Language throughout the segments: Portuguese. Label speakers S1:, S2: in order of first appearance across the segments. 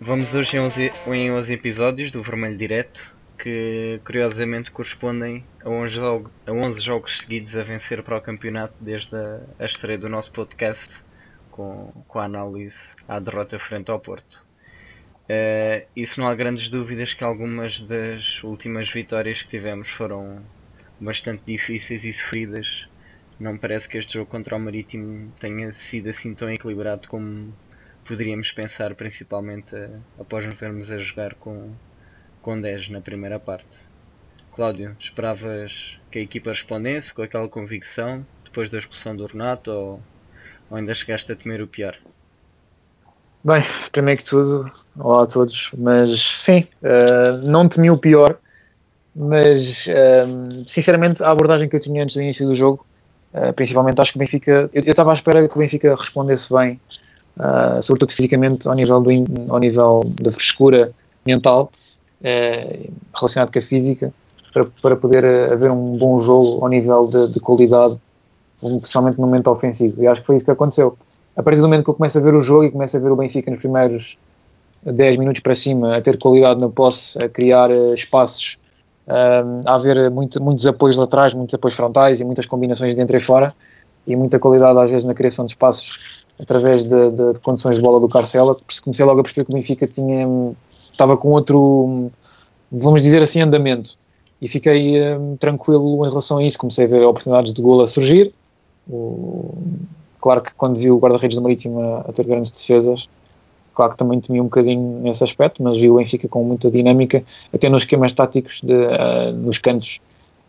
S1: Vamos hoje em 11, em 11 episódios do Vermelho Direto, que curiosamente correspondem a 11, jogo, a 11 jogos seguidos a vencer para o campeonato desde a, a estreia do nosso podcast, com, com a análise à derrota frente ao Porto. Uh, isso não há grandes dúvidas que algumas das últimas vitórias que tivemos foram bastante difíceis e sofridas. Não parece que este jogo contra o Marítimo tenha sido assim tão equilibrado como poderíamos pensar, principalmente a, após nos vermos a jogar com, com 10 na primeira parte. Cláudio, esperavas que a equipa respondesse com aquela convicção depois da expulsão do Renato ou, ou ainda chegaste a temer o pior?
S2: Bem, primeiro que tudo, olá a todos, mas sim, uh, não temi o pior, mas uh, sinceramente a abordagem que eu tinha antes do início do jogo, uh, principalmente acho que o Benfica, eu estava à espera que o Benfica respondesse bem uh, sobretudo fisicamente, ao nível, do, ao nível da frescura mental, uh, relacionado com a física, para, para poder haver um bom jogo ao nível de, de qualidade, principalmente no momento ofensivo. E acho que foi isso que aconteceu. A partir do momento que eu começo a ver o jogo e começo a ver o Benfica nos primeiros 10 minutos para cima, a ter qualidade na posse, a criar espaços, a haver muito, muitos apoios laterais, muitos apoios frontais e muitas combinações de dentro e fora, e muita qualidade às vezes na criação de espaços através de, de, de, condições de bola do Carcela, comecei logo a perceber que o Benfica tinha, estava com outro, vamos dizer assim, andamento. E fiquei um, tranquilo em relação a isso. Comecei a ver oportunidades de gol a surgir. O, claro que quando vi o guarda-redes do Marítimo a, a, ter grandes defesas, claro que também temia um bocadinho nesse aspecto, mas vi o Benfica com muita dinâmica, até nos esquemas táticos, de, uh, nos cantos,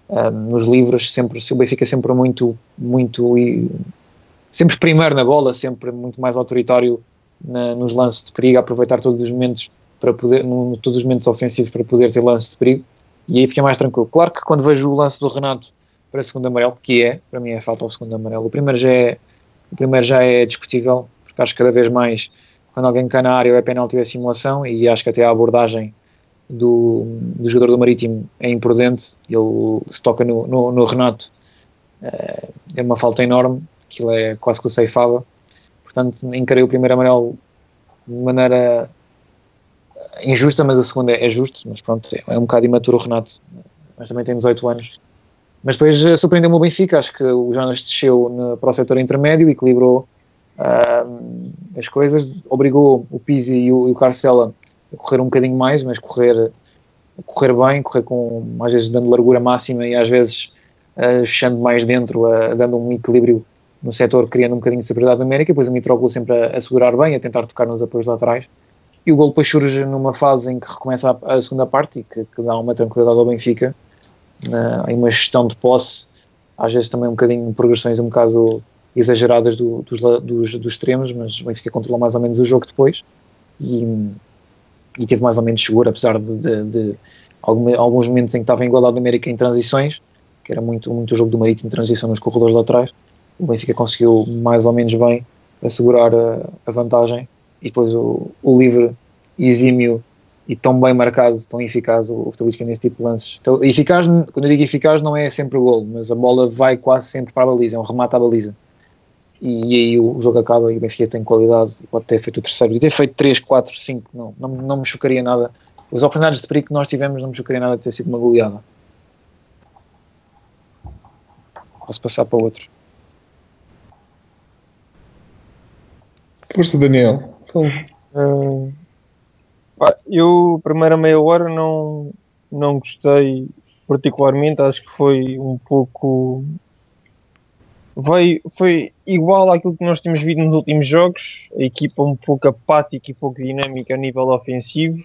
S2: uh, nos livros, sempre, o Benfica sempre muito, muito sempre primeiro na bola, sempre muito mais autoritário na, nos lances de perigo, aproveitar todos os momentos para poder, no, todos os momentos ofensivos para poder ter lances de perigo, e aí fica mais tranquilo. Claro que quando vejo o lance do Renato para segundo amarelo, que é, para mim é falta ao segundo amarelo, o primeiro já é, o primeiro já é discutível, porque acho que cada vez mais quando alguém cai na área ou é penalti ou é simulação, e acho que até a abordagem do, do jogador do Marítimo é imprudente, ele se toca no, no, no Renato, é, é uma falta enorme, aquilo é quase que o ceifava. Portanto, encarei o primeiro amarelo de maneira injusta, mas o segundo é, é justo. Mas pronto, é um bocado imaturo o Renato, mas também tem 18 anos. Mas depois eh, surpreendeu-me o Benfica, acho que o Jonas desceu no, para o setor intermédio, equilibrou uh, as coisas, obrigou o Pizzi e o, e o Carcela a correr um bocadinho mais, mas correr, correr bem, correr com, às vezes dando largura máxima e às vezes uh, fechando mais dentro, uh, dando um equilíbrio no setor, criando um bocadinho de superioridade numérica, depois o Mitroglou sempre a, a, segurar bem, a tentar tocar nos apoios laterais, e o gol depois surge numa fase em que recomeça a, a segunda parte e que, que, dá uma tranquilidade ao Benfica, uh, em uma gestão de posse, às vezes também um bocadinho progressões um bocado exageradas do, dos, dos, dos, extremos, mas o Benfica controlou mais ou menos o jogo depois e, e teve mais ou menos seguro, apesar de, de, de algum, alguns momentos em que estava em igualdade numérica em transições, que era muito, muito o jogo do Marítimo, transição nos corredores laterais, o Benfica conseguiu mais ou menos bem assegurar a, a vantagem e depois o, o, livre exímio e tão bem marcado, tão eficaz o, o Talisca neste tipo de lances. Então, eficaz, quando eu digo eficaz não é sempre o gol, mas a bola vai quase sempre para a baliza, é um remate à baliza. E, aí o, jogo acaba e o Benfica tem qualidade e pode ter feito o terceiro. E ter feito 3, 4, 5, não, não, não me chocaria nada. Os oportunidades de perigo que nós tivemos não me chocaria nada de ter sido uma goleada. Posso passar para outro.
S3: Força, Daniel. Uh,
S4: eu, primeira meia hora, não, não gostei particularmente. Acho que foi um pouco. Foi, igual àquilo que nós temos visto nos últimos jogos. A equipa um pouco apática e pouco dinâmica a nível ofensivo.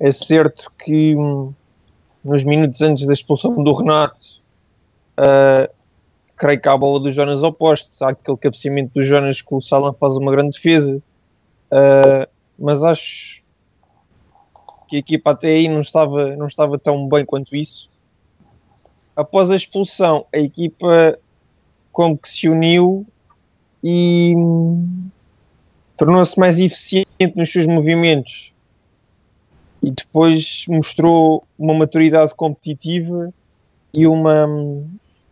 S4: É certo que hum, nos minutos antes da expulsão do Renato, uh, creio que há a bola do Jonas oposto, há aquele cabeceamento do Jonas que o Salam faz uma grande defesa, uh, mas acho que a equipa até aí não estava, não estava tão bem quanto isso. Após a expulsão, a equipa como que se uniu e tornou-se mais eficiente nos seus movimentos. E depois mostrou uma maturidade competitiva e uma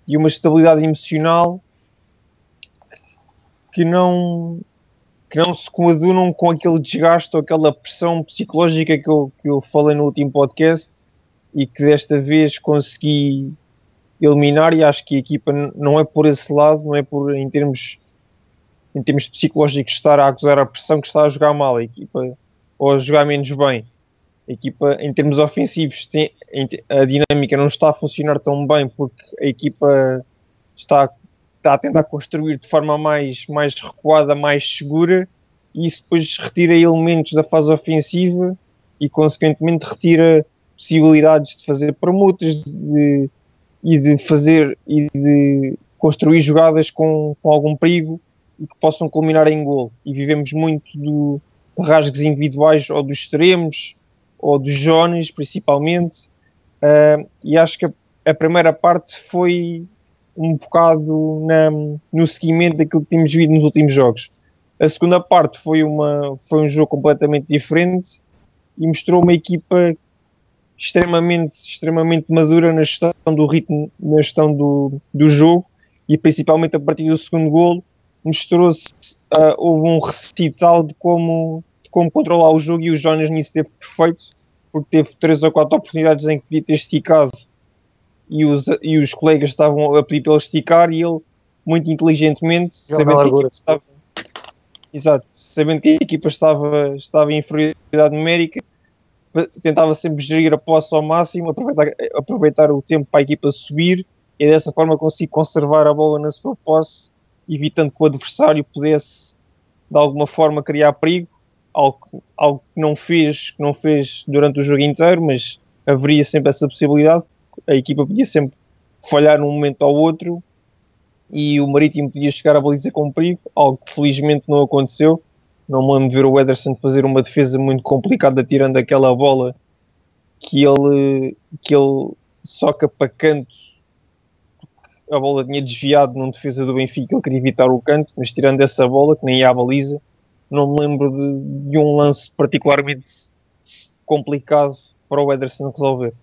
S4: e uma estabilidade emocional que não que não se coadunam com aquele desgaste ou aquela pressão psicológica que eu, que eu falei no último podcast e que desta vez consegui eliminar e acho que a equipa não é por esse lado, não é por em termos em termos psicológicos estar a acusar a pressão que está a jogar mal a equipa ou a jogar menos bem. A equipa em termos ofensivos tem, a dinâmica não está a funcionar tão bem porque a equipa está está a tentar construir de forma mais, mais recuada, mais segura, e isso depois retira elementos da fase ofensiva e, consequentemente, retira possibilidades de fazer permutas de, e de fazer e de construir jogadas com, com algum perigo e que possam culminar em gol. E vivemos muito de rasgos individuais ou dos extremos ou dos Jones, principalmente. Uh, e acho que a, a primeira parte foi um bocado na, no seguimento daquilo que tínhamos visto nos últimos jogos. A segunda parte foi, uma, foi um jogo completamente diferente e mostrou uma equipa extremamente, extremamente madura na gestão do ritmo, na gestão do, do jogo e principalmente a partir do segundo golo mostrou-se, uh, houve um recital de como, de como controlar o jogo e o Jonas nisso teve perfeito, porque teve três ou quatro oportunidades em que podia ter esticado e os, e os colegas estavam a pedir para ele esticar e ele, muito inteligentemente, sabendo que, a equipa estava, exato, sabendo que a equipa estava, estava em inferioridade numérica, tentava sempre gerir a posse ao máximo, aproveitar, aproveitar o tempo para a equipa subir e dessa forma conseguir conservar a bola na sua posse, evitando que o adversário pudesse de alguma forma criar perigo, algo, algo que não fez, que não fez durante o jogo inteiro, mas haveria sempre essa possibilidade a equipa podia sempre falhar num momento ou outro e o Marítimo podia chegar à baliza com perigo, algo que felizmente não aconteceu. Não me lembro de ver o Ederson fazer uma defesa muito complicada tirando aquela bola que ele, que ele soca para canto. A bola tinha desviado numa defesa do Benfica, ele queria evitar o canto, mas tirando essa bola, que nem ia à baliza, não me lembro de, de um lance particularmente complicado para o Ederson resolver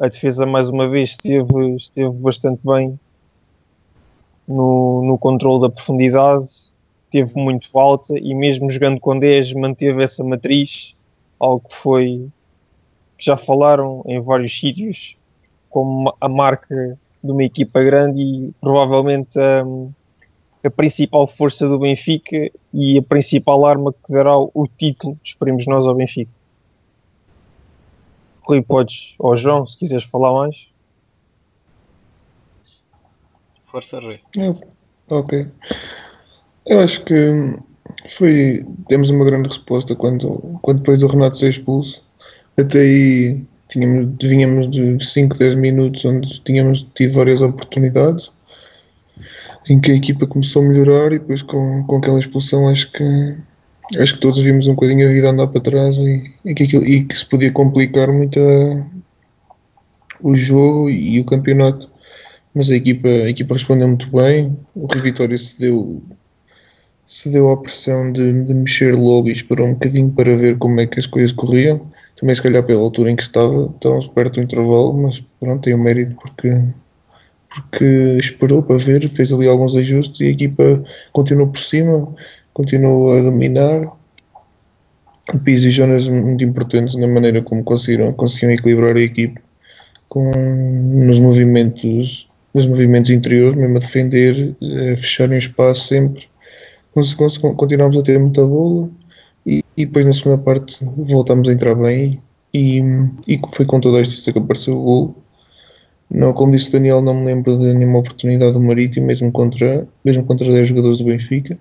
S4: a defesa mais uma vez esteve, esteve bastante bem no, no controle da profundidade, esteve muito alta e mesmo jogando com 10 manteve essa matriz, algo que foi que já falaram em vários sítios como a marca de uma equipa grande e provavelmente a, a principal força do Benfica e a principal arma que dará o título, esperemos nós, ao Benfica. Rui, podes, ou João, se quiseres falar mais.
S1: Força, Rui.
S3: É, ok. Eu acho que foi. Temos uma grande resposta quando, quando depois do Renato ser expulso. Até aí tínhamos, vinhamos de 5, 10 minutos onde tínhamos tido várias oportunidades em que a equipa começou a melhorar e depois com, com aquela expulsão acho que acho que todos vimos um bocadinho a vida andar para trás e, e, que, aquilo, e que se podia complicar muito a, o jogo e o campeonato. Mas a equipa, a equipa respondeu muito bem. O Rio Vitória cedeu, cedeu à pressão de, de mexer logo e esperou um bocadinho para ver como é que as coisas corriam. Também, se calhar, pela altura em que estava, estávamos perto do intervalo, mas pronto, tem o mérito porque, porque esperou para ver, fez ali alguns ajustes e a equipa continuou por cima continuou a dominar. O Pizzi e Jonas muito importantes na maneira como conseguiram, conseguiram equilibrar a equipe com, nos movimentos nos movimentos interiores, mesmo a defender, a fecharem o espaço sempre. Continuámos a ter muita bola e, e, depois na segunda parte voltámos a entrar bem e, e foi com toda a justiça que apareceu o gol. Não, como disse o Daniel, não me lembro de nenhuma oportunidade do Marítimo, mesmo contra, mesmo contra 10 jogadores do Benfica.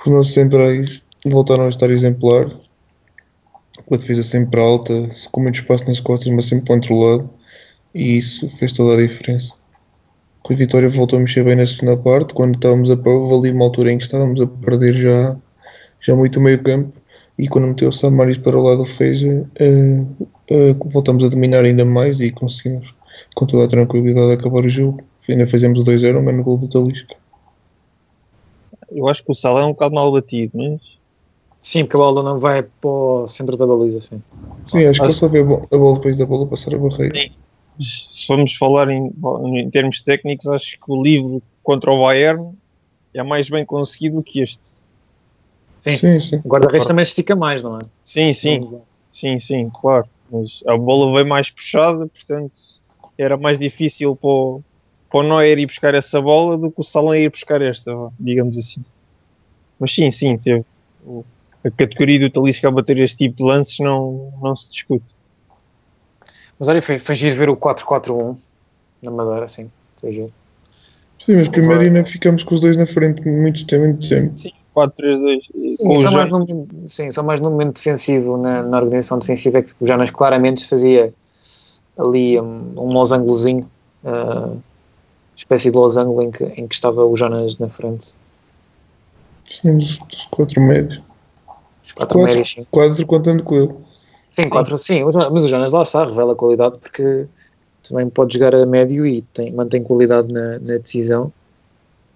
S3: Os nossos centrais voltaram a estar exemplar, com a defesa sempre alta, com muito espaço nas costas, mas sempre controlado, e isso fez toda a diferença. O Vitória voltou a mexer bem na segunda parte, quando estávamos a ali uma altura em que estávamos a perder já, já muito o meio campo, e quando meteu o Samaris para o lado fez, uh, uh, voltamos a dominar ainda mais e conseguimos com toda a tranquilidade acabar o jogo. Ainda fizemos o 2-0, um grande gol do Talisca.
S4: Eu acho que o Salah é um bocado mal batido, mas.
S2: Sim, porque a bola não vai para o centro da baliza, sim.
S3: Sim, acho, acho... que ele só vê a bola depois da bola passar a barreira. Sim.
S4: Se formos falar em, em termos técnicos, acho que o livro contra o Bayern é mais bem conseguido que este.
S2: Sim.
S3: Sim, sim.
S2: O guarda-redes também se estica mais, não é?
S4: Sim, sim, sim, sim, claro. Mas a bola veio mais puxada, portanto era mais difícil para o, para o Neuer ir buscar essa bola do que o Salão ir buscar esta, digamos assim. Mas sim, sim, teve. O- A categoria do Talisca a bater este tipo de lances não, não se discute.
S2: Mas olha, foi, foi giro ver o 4-4-1 na Madeira, assim. Foi giro.
S3: Sim, mas primeiro ainda ficamos com os dois na frente muito tempo, muito tempo.
S4: 4-3-2.
S2: Sim,
S4: com o
S2: só, mais no, sim, só mais no momento defensivo, na, na organização defensiva, é que o Janas claramente fazia ali um, um losangozinho, uh, espécie de losango em que, em que estava o Jonas na frente.
S3: Sim, dos, dos quatro médios.
S2: Os quatro
S3: Quatro.
S2: médios, sim.
S3: Quatro contando com ele.
S2: Sim, quatro, sim, mas o Jonas lá está, revela qualidade porque também pode jogar a médio e tem, mantém qualidade na, na decisão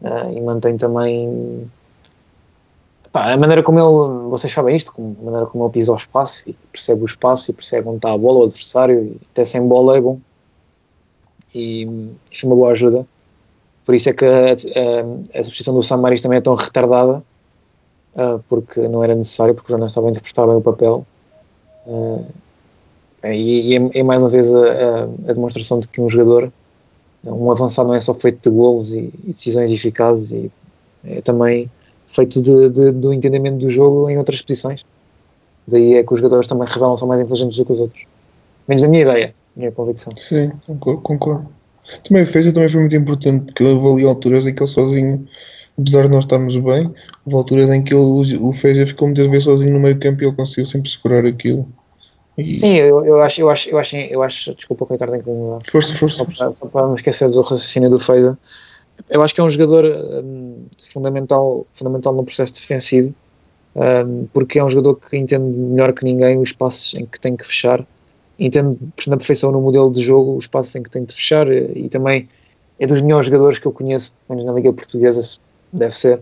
S2: ah, e mantém também pá, a maneira como ele, vocês sabem isto, como- a maneira como ele pisa o espaço e percebe o espaço e percebe onde está a bola, o adversário, e até sem bola é bom. E isto é uma boa ajuda. Por isso é que a, a, a substituição do Samaris também é tão retardada, ah, porque não era necessário, porque o Jonas estava a interpretar bem o papel. Uh, e, e é, é mais uma vez a, a- demonstração de que um jogador, um avançado, não é só feito de golos e, e decisões eficazes, e é também feito de, de- do entendimento do jogo em outras posições. Daí é que os jogadores também revelam são mais inteligentes do que os outros. Menos a minha ideia, a minha convicção.
S3: Sim, concordo. concordo. Também o Feja também foi muito importante, porque houve ali alturas em que ele sozinho, apesar de nós estarmos bem, houve alturas em que ele, o Feja ficou muitas vezes sozinho no meio campo e ele conseguiu sempre segurar aquilo. E
S2: Sim, eu, eu acho, eu acho, eu acho, eu acho, desculpa, Ricardo tem que mudar.
S3: força, força.
S2: só para, só para não esquecer do raciocínio do Feida, eu acho que é um jogador hum, fundamental, fundamental no processo defensivo, hum, porque é um jogador que entende melhor que ninguém os passos em que tem que fechar, entende na perfeição no modelo de jogo os passos em que tem de fechar e, e também é dos melhores jogadores que eu conheço, pelo menos na Liga Portuguesa, deve ser,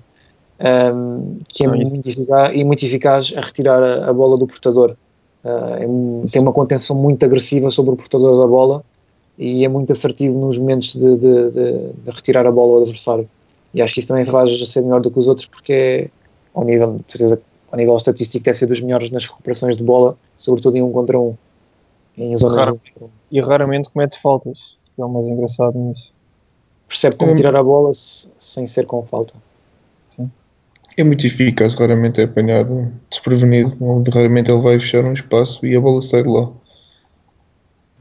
S2: hum, que é
S4: Não, isso-
S2: muito eficaz, e muito eficaz a retirar a, a bola do portador. Ah, é um- tem uma contenção muito agressiva sobre o portador da bola e é muito assertivo nos momentos de, de- de- de retirar a bola ao adversário. E acho que isso também faz ser melhor do que os outros, porque é, ao nível, de certeza, ao nível estatístico, deve ser dos melhores nas recuperações de bola, sobretudo em um contra um, em zonas um um.
S4: E raramente comete faltas, que é o mais engraçado nisso.
S2: Percebe como
S3: Hum.
S2: tirar a bola se- sem ser com falta.
S3: É muito eficaz, raramente é apanhado desprevenido, onde raramente ele vai fechar um espaço e a bola sai de lá.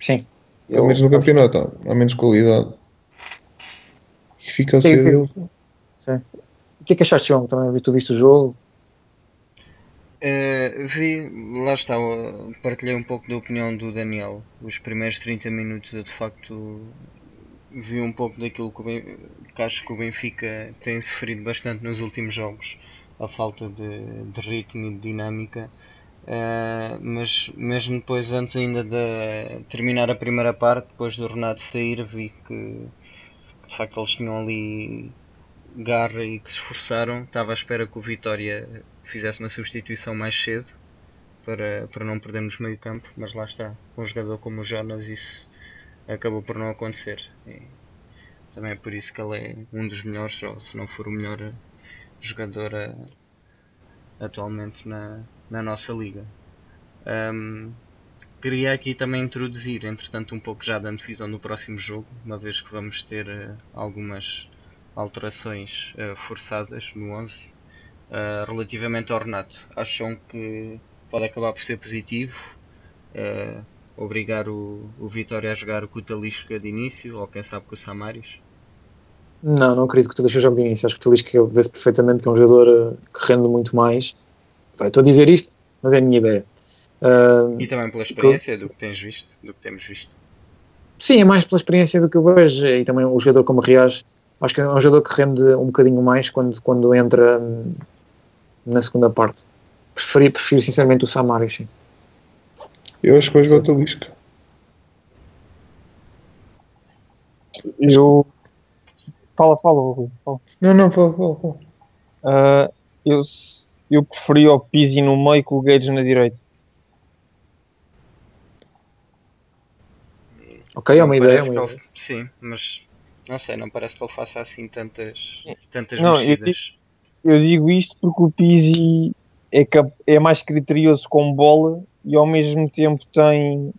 S2: Sim.
S3: Pelo menos no campeonato, há, há menos qualidade. Eficácia
S2: Sim, sim.
S3: dele.
S2: Sim. O que é que achaste, João? Também tu viste o jogo?
S1: Eh, vi, lá está, eh, partilhei um pouco da opinião do Daniel. Os primeiros 30 minutos eu de facto vi um pouco daquilo que, que acho que o Benfica tem sofrido bastante nos últimos jogos, a falta de, de ritmo e de dinâmica. Eh, mas mesmo depois, antes ainda de terminar a primeira parte, depois do Renato sair, vi que de facto eles tinham ali garra e que se esforçaram. Estava à espera que o Vitória fizesse uma substituição mais cedo para, para não perdermos meio campo, mas lá está, com um jogador como o Jonas isso acabou por não acontecer. E também é por isso que ele é um dos melhores, ou se não for o melhor jogador eh, atualmente na, na nossa liga. Ahm, queria aqui também introduzir, entretanto, um pouco já da antevisão do próximo jogo, uma vez que vamos ter eh, algumas alterações eh, forçadas no 11. Uh, relativamente ao Renato, acham que pode acabar por ser positivo uh, obrigar o, o Vitória a jogar com o Talisca de início ou quem sabe com o Samaris?
S2: Não, não acredito que o Talisca jogue de início. Acho que o Talisca vê-se perfeitamente que é um jogador eh, que rende muito mais. Eu Estou a dizer isto, mas é a minha ideia. Ah,
S1: E também pela experiência do que tens visto, do que temos visto.
S2: sim, é mais pela experiência do que eu vejo. E também o jogador como Rias, acho que é um jogador que rende um bocadinho mais quando, quando entra hum, na segunda parte. Preferi, prefiro sinceramente o Samaris. Sim.
S3: Eu acho que vai jogar o Talisca.
S4: Eu. Fala, fala, Rui, fala.
S3: Não, não, fala, fala, fala.
S4: Ah, eu, eu preferi o Pizzi no meio com o Guedes na direita.
S2: Ok, é uma ideia. é uma ideia.
S1: ele- Sim, mas Não sei, não parece que ele faça assim tantas, tantas
S4: Não, eu
S1: mexidas.
S4: Eu digo isto porque o Pizzi é, cap- é mais criterioso com bola e ao mesmo tempo tem,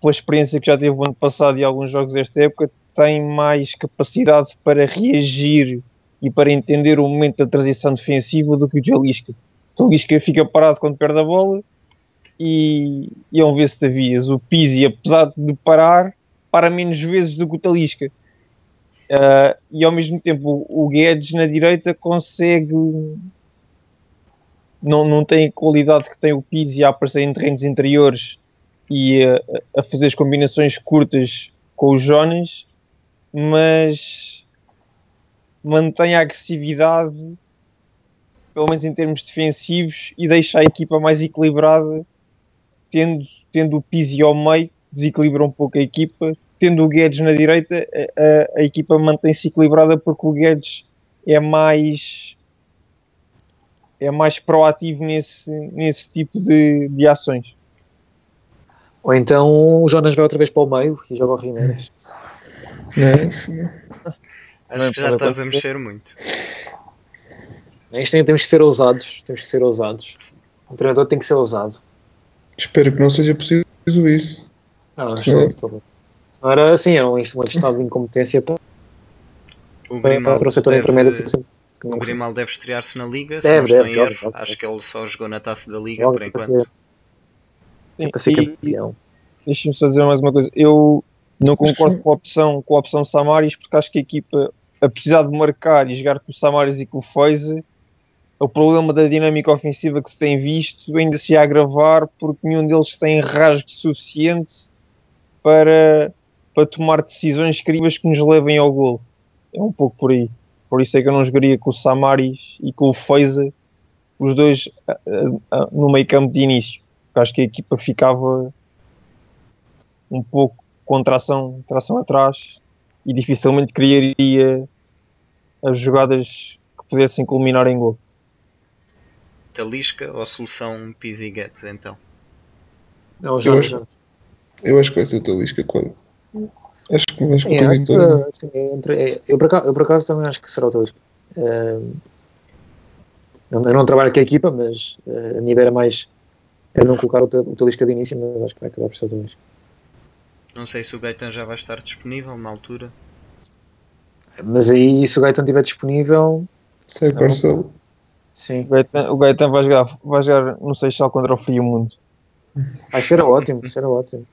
S4: pela experiência que já teve o ano passado e alguns jogos desta época, tem mais capacidade para reagir e para entender o momento da transição defensiva do que o Jalisca. O Jalisca fica parado quando perde a bola e, e é um vê-se Tavias. O Pizzi, apesar de parar, para menos vezes do que o Talisca. Uh, e ao mesmo tempo o Guedes na direita consegue não, não tem a qualidade que tem o Pizzi a aparecer em terrenos interiores e a, a fazer as combinações curtas com o Jonas, mas mantém a agressividade, pelo menos em termos defensivos, e deixa a equipa mais equilibrada, tendo, tendo o Pizzi ao meio, desequilibra um pouco a equipa, tendo o Guedes na direita, a, a, a equipa mantém-se equilibrada porque o Guedes é mais é mais proativo nesse, nesse tipo de, de ações.
S2: Ou então o Jonas vai outra vez para o meio e joga o.
S3: Não é isso.
S1: Acho que já estás a mexer muito.
S2: Isto tem, temos que ser ousados. Temos que ser ousados. O treinador tem que ser ousado.
S3: Espero que não seja preciso isso.
S2: Não, isto
S3: Sim.
S2: não, estou bem. Não era assim, era um isto- um estado de incompetência para,
S1: O
S2: para, para o setor
S1: deve-
S2: intermédio.
S1: O Grimaldo deve estrear-se na Liga, se
S2: Deve,
S1: não estou
S2: deve,
S1: erro. Acho que ele só jogou na Taça da Liga
S2: joga
S1: por
S2: para
S1: enquanto.
S2: ser-
S4: Sim,
S2: para ser
S4: e-
S2: campeão.
S4: Deixa-me só dizer mais uma coisa. Eu não concordo com a opção, com a opção Samaris, porque acho que a equipa, a precisar de marcar e jogar com o Samaris e com o Feize, o problema da dinâmica ofensiva que se tem visto ainda se ia agravar porque nenhum deles tem rasgo suficiente para, para tomar decisões críveis que nos levem ao gol. É um pouco por aí. Por isso é que eu não jogaria com o Samaris e com o Feize, os dois no meio campo de início. Porque acho que a equipa ficava um pouco com tração, tração atrás e dificilmente criaria as jogadas que pudessem culminar em gol.
S1: Talisca ou solução Pizzi Guedes, então?
S2: Não, o Jonas.
S3: acho- Eu acho que vai ser o Talisca. qual- Acho que acho que
S2: É, acho que, assim, entre- é- eu, por acaso, eu por acaso também acho que será o Talisca. Eh, eu não trabalho com a equipa, mas eh, a minha ideia era mais era não colocar o, o Talisca de início, mas acho que vai acabar por ser o Talisca.
S1: Não sei se o Gaetan já vai estar disponível na altura.
S2: Mas aí, se o Gaetan estiver disponível,
S3: Sai o Carcelo.
S2: sim,
S4: O Gaetan, o Gaetan vai, jogar, vai jogar no Seixal contra o Frio Mundo.
S2: vai ser ótimo, será ótimo.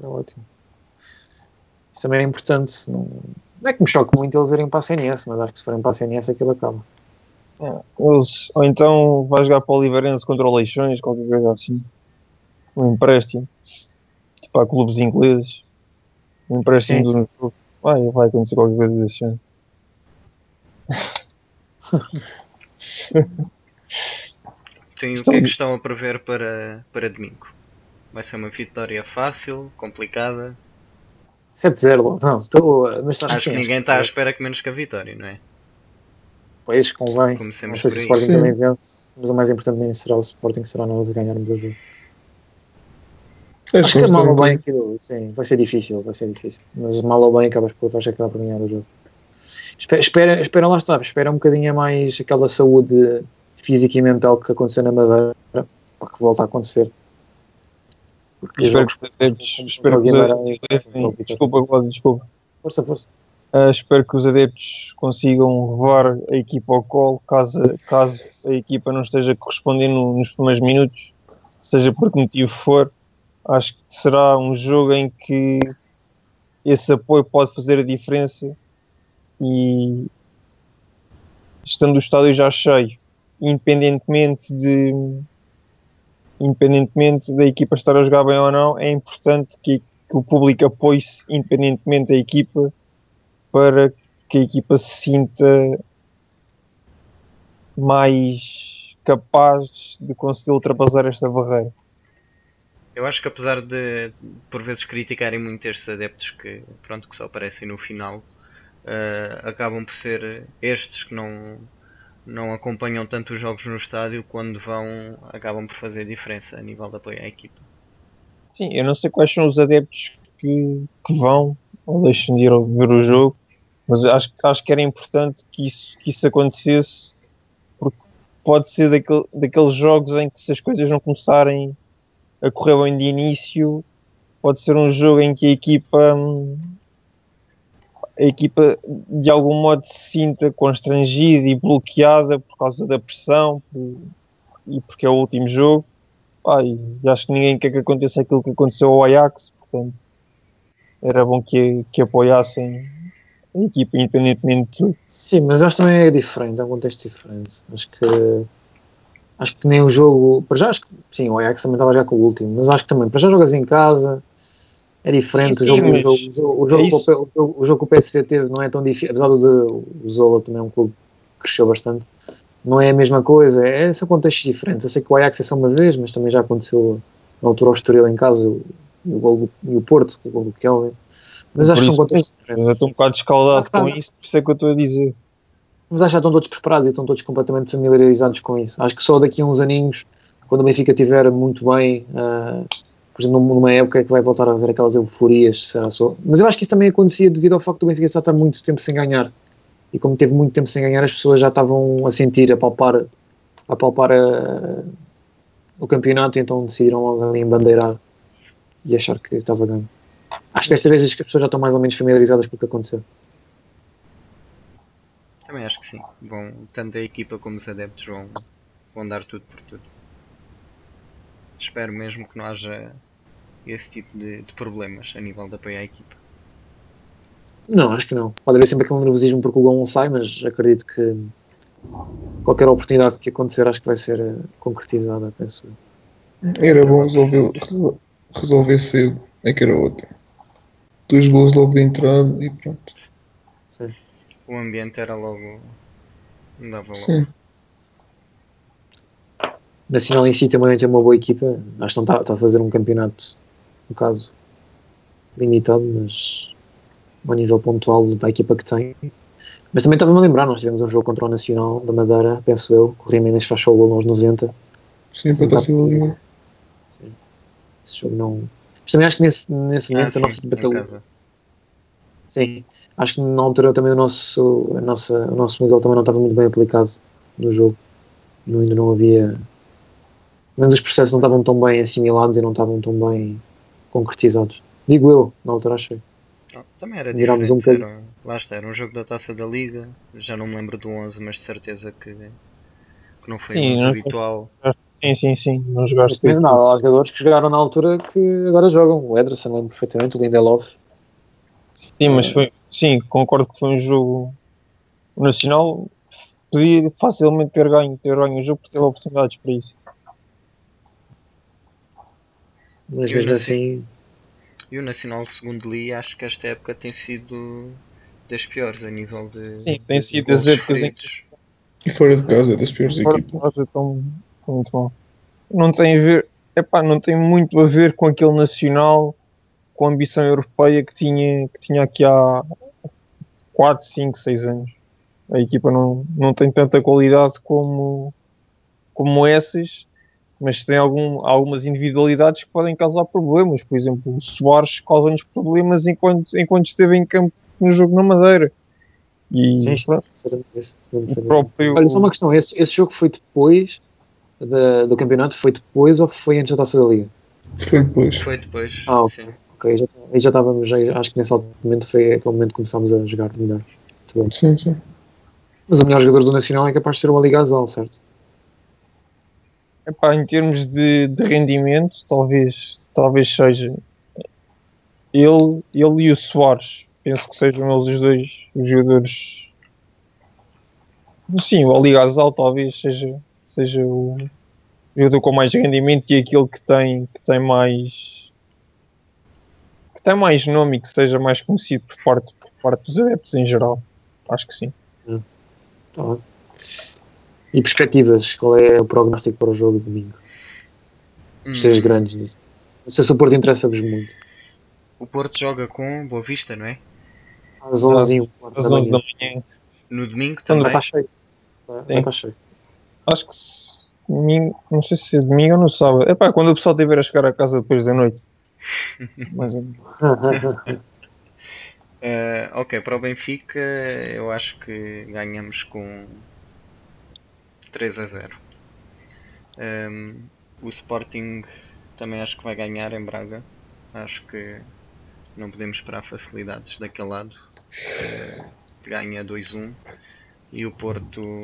S2: Será ótimo. Isso também é importante. Não, não é que me choque muito eles irem para a CNS, mas acho que se forem para a CNS aquilo acaba.
S4: Eles, ou então vai jogar para o Oliveirense contra o Leixões, qualquer coisa assim. Um empréstimo. Tipo a clubes ingleses. Um empréstimo
S2: Sim,
S4: do jogo. Vai, vai acontecer qualquer coisa desse género.
S1: Tem o que é que estão a prever para, para domingo? Vai ser uma vitória fácil, complicada.
S2: 7-0 logo. Não, estou. Mas está
S1: Acho que ninguém está à espera que menos que a vitória, não é?
S2: Pois, convém.
S1: Comecemos
S2: não sei se o. Sporting
S3: Sim.
S2: também vence, mas o mais importante nem será o Sporting, será nós a ganharmos o jogo. Acho que é mal ou
S3: um
S2: bem aquilo, sim, vai ser difícil, vai ser difícil. Mas mal ou bem acabas por vais acabar por ganhar o jogo. Espera, espera, espera lá está, espera um bocadinho a mais aquela saúde física e mental que aconteceu na Madeira para que volte a acontecer. Porque
S4: Espero que os adeptos. Espero que os adeptos.
S2: como
S4: Desculpa, Cláudio, desculpa.
S2: Força, força.
S4: Uh, espero que os adeptos consigam levar a equipa ao colo caso, caso a equipa não esteja correspondendo nos primeiros minutos, seja por que motivo for. Acho que será um jogo em que esse apoio pode fazer a diferença e estando o estádio já cheio, independentemente de independentemente da equipa estar a jogar bem ou não, é importante que, que o público apoie-se independentemente da equipa para que a equipa se sinta mais capaz de conseguir ultrapassar esta barreira.
S1: Eu acho que apesar de por vezes criticarem muito estes adeptos que pronto que só aparecem no final, eh, acabam por ser estes que não não acompanham tanto os jogos no estádio quando vão acabam por fazer diferença a nível de apoio à equipa.
S4: Sim, eu não sei quais são os adeptos que, que vão ou deixam de ir ver o jogo, mas acho, acho que era importante que isso, que isso acontecesse, porque pode ser daquele, daqueles jogos em que se as coisas não começarem a correr bem de início, pode ser um jogo em que a equipa hum, a equipa de algum modo se sinta constrangida e bloqueada por causa da pressão por, e porque é o último jogo. E acho que ninguém quer que aconteça aquilo que aconteceu ao Ajax, portanto era bom que, que apoiassem a equipa independentemente de tudo.
S2: Sim, mas acho que também é diferente, é um contexto diferente. Acho que acho que nem o jogo. Para já acho que sim, o Ajax também estava já com o último, mas acho que também para já jogas em casa é diferente.
S4: Sim,
S2: o, jogo,
S4: mas
S2: o, jogo, o,
S4: é
S2: jogo, o, jogo- o que o PSV teve não é tão difícil, apesar do de, o Zola também é um clube que cresceu bastante. Não é a mesma coisa, é, são contextos diferentes. Eu sei que o Ajax é só uma vez, mas também já aconteceu na altura ao Estoril em casa o, o, gol do- e o Porto, o gol do Kelvin. Mas acho que são contextos diferentes.
S4: Eu estou um bocado escaldado
S2: Ah,
S4: com
S2: tá.
S4: isso, por isso é que eu estou a dizer.
S2: Mas acho que já estão todos preparados e estão todos completamente familiarizados com isso. Acho que só daqui a uns aninhos, quando o Benfica estiver muito bem, ah, por exemplo, numa época que vai voltar a haver aquelas euforias, será só. Mas eu acho que isso também acontecia devido ao facto do Benfica estar muito tempo sem ganhar. E como teve muito tempo sem ganhar, as pessoas já estavam a sentir, a palpar, a palpar ah, o campeonato então decidiram logo ali embandeirar e achar que estava ganho. Acho que desta vez as pessoas já estão mais ou menos familiarizadas com o que aconteceu.
S1: Também acho que sim. Vão, tanto a equipa como os adeptos vão, vão dar tudo por tudo. Espero mesmo que não haja esse tipo de, de problemas a nível de apoio à equipa.
S2: Não, acho que não. Pode haver sempre aquele nervosismo porque o gol não sai, mas acredito que qualquer oportunidade que acontecer acho que vai ser eh, concretizada, penso.
S3: Era bom resolver, resolver cedo. É que era outra. Dois gols logo de entrada e pronto.
S1: O ambiente era logo. Não dava logo.
S3: Sim.
S2: Nacional em si também tem uma boa equipa. Acho que não está, está a fazer um campeonato, no caso, limitado, mas ao nível pontual da equipa que tem. Mas também estava-me a lembrar, nós tivemos um jogo contra o Nacional da Madeira, penso eu, que o Jiménez faz o gol aos 90.
S3: Sim, para a taça da Liga.
S2: Esse jogo não. Mas também acho que nesse, nesse
S1: Ah,
S2: momento
S1: sim,
S2: a nossa equipa
S1: casa.
S2: Sim, acho que na altura também o nosso, a nossa, o nosso modelo também não estava muito bem aplicado no jogo. Não, ainda não havia. Menos os processos não estavam tão bem assimilados e não estavam tão bem concretizados. Digo eu, na altura achei.
S1: Não, também era
S2: Virámos
S1: diferente.
S2: um
S1: era, lá está, era um jogo da taça da Liga. Já não me lembro do 11, mas de certeza que, que não foi
S4: Sim,
S1: o 11
S4: não-
S1: habitual.
S4: Sim, sim, sim. Não
S2: Mas
S4: jogaste isso.
S2: não, há jogadores que jogaram na altura que agora jogam. O Ederson lembro perfeitamente, o Lindelof.
S4: Sim, mas foi. Sim, concordo que foi um jogo. O Nacional podia facilmente ter ganho, ter ganho o jogo porque teve oportunidades para isso.
S2: Mas
S1: Eu
S2: mesmo assim,
S1: E o Nacional segundo li, acho que esta época tem sido das piores a nível de.
S4: Sim, tem
S1: de
S4: sido das épocas em.
S3: E fora de casa é das piores
S4: Fora de
S3: equipas.
S4: casa estão estão muito mal. Não tem a ver, epá, não tem muito a ver com aquele nacional, com a ambição europeia que tinha, que tinha aqui há 4, 5, 6 anos. A equipa não, não tem tanta qualidade como, como essas, mas tem algum, algumas individualidades que podem causar problemas. Por exemplo, o Soares causa-nos problemas enquanto, enquanto esteve em campo no jogo na Madeira. E
S2: sim, isso.
S4: o próprio.
S2: Olha, só uma questão: esse, esse jogo foi depois da- do campeonato? Foi depois ou foi antes da taça da Liga?
S3: Foi depois.
S1: Foi depois.
S2: Ah, ok.
S1: sim.
S2: Ok, já, aí já estávamos, já, acho que nesse momento foi aquele momento que começámos a jogar melhor.
S3: Sim, sim.
S2: Mas o melhor jogador do Nacional é capaz de ser o Ali Gazal, certo?
S4: Epá, em termos de, de rendimento, talvez, talvez seja ele, ele e o Soares. Penso que sejam eles os dois os jogadores. Sim, o Ali Gazal talvez seja, seja o jogador com mais rendimento e aquele que tem, que tem mais que tem mais nome e que seja mais conhecido por parte, por parte dos adeptos em geral. Acho que sim.
S2: Tá bem. E perspectivas? Qual é o prognóstico para o jogo de domingo?
S1: Hum,
S2: Os três grandes nisso. Não sei se o Porto interessa-vos muito.
S1: o Porto joga com Boa Vista, não é?
S2: Às 11 e um quarto
S4: Às
S2: da
S4: 11 da
S2: manhã.
S1: No domingo
S2: Ainda
S1: também.
S2: está cheio. Está cheio.
S4: Acho que se- domingo, não sei se é domingo ou no sábado. É pá, quando o pessoal estiver a chegar a casa depois da noite. Mas
S1: Eh, ok, para o Benfica eu acho que ganhamos com 3 a 0. Ehm, o Sporting também acho que vai ganhar em Braga. Acho que não podemos esperar facilidades daquele lado. Ganha 2-1 e o Porto.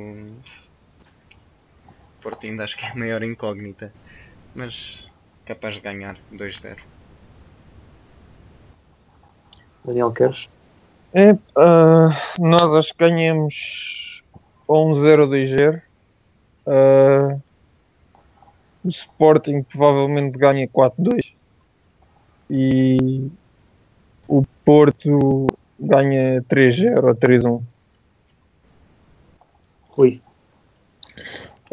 S1: Porto ainda acho que é a maior incógnita, mas capaz de ganhar 2-0.
S2: Daniel, queres?
S4: É, ah, nós acho que ganhamos 1-0 2-0. Ah, o Sporting provavelmente ganha 4-2. E o Porto ganha 3-0 ou 3-1.
S2: Rui.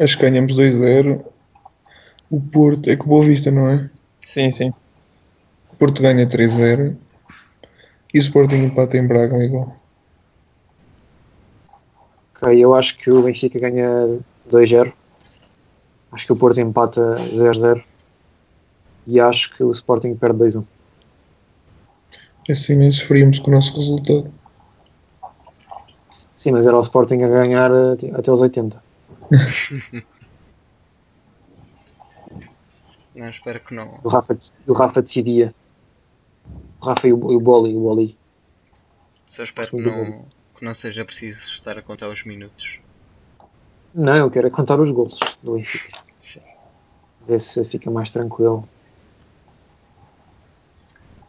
S3: Acho que ganhamos 2-0. O Porto, é que Boa Vista, não é?
S4: Sim, sim.
S3: O Porto ganha 3-0. E o Sporting empata em Braga, igual.
S2: Ok, eu acho que o Benfica ganha 2-0. Acho que o Porto empata 0-0. E acho que o Sporting perde 2-1.
S3: Assim nem sofríamos com o nosso resultado.
S2: Sim, mas era o Sporting a ganhar eh, até aos 80.
S1: Não, espero que não.
S2: O Rafa, o Rafa decidia. O Rafa e o, e o Boli. O Boli.
S1: Só espero que não, que não seja preciso estar a contar os minutos.
S2: Não, eu quero é contar os gols do Benfica. Ver se fica mais tranquilo.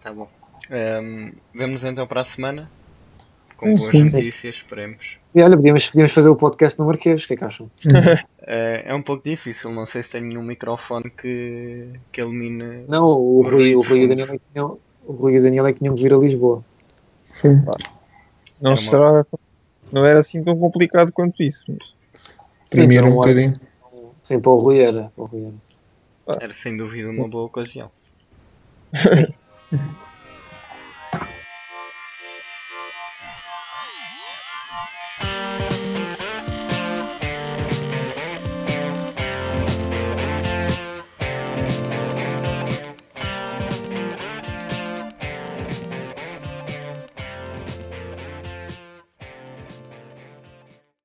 S1: Tá bom. Ehm, vemos então para a semana. Com boas
S3: sim.
S1: notícias, esperemos.
S2: E olha, podíamos, podíamos fazer o podcast no Marquês. O que é que acham?
S1: Eh, é um pouco difícil, não sei se tenho um microfone que, que elimine.
S2: Não, o
S1: O
S2: Rui, o
S1: Rui
S2: e o Daniel é que tinham, o Rui e o Daniel é que tinham que vir a Lisboa.
S3: Sim.
S4: Não,
S1: Era uma-
S4: será, não era assim tão complicado quanto isso. mas-
S3: Era um bocadinho.
S2: Sim, para o Rui era. Para o Rui era.
S1: Era sem dúvida uma boa ocasião.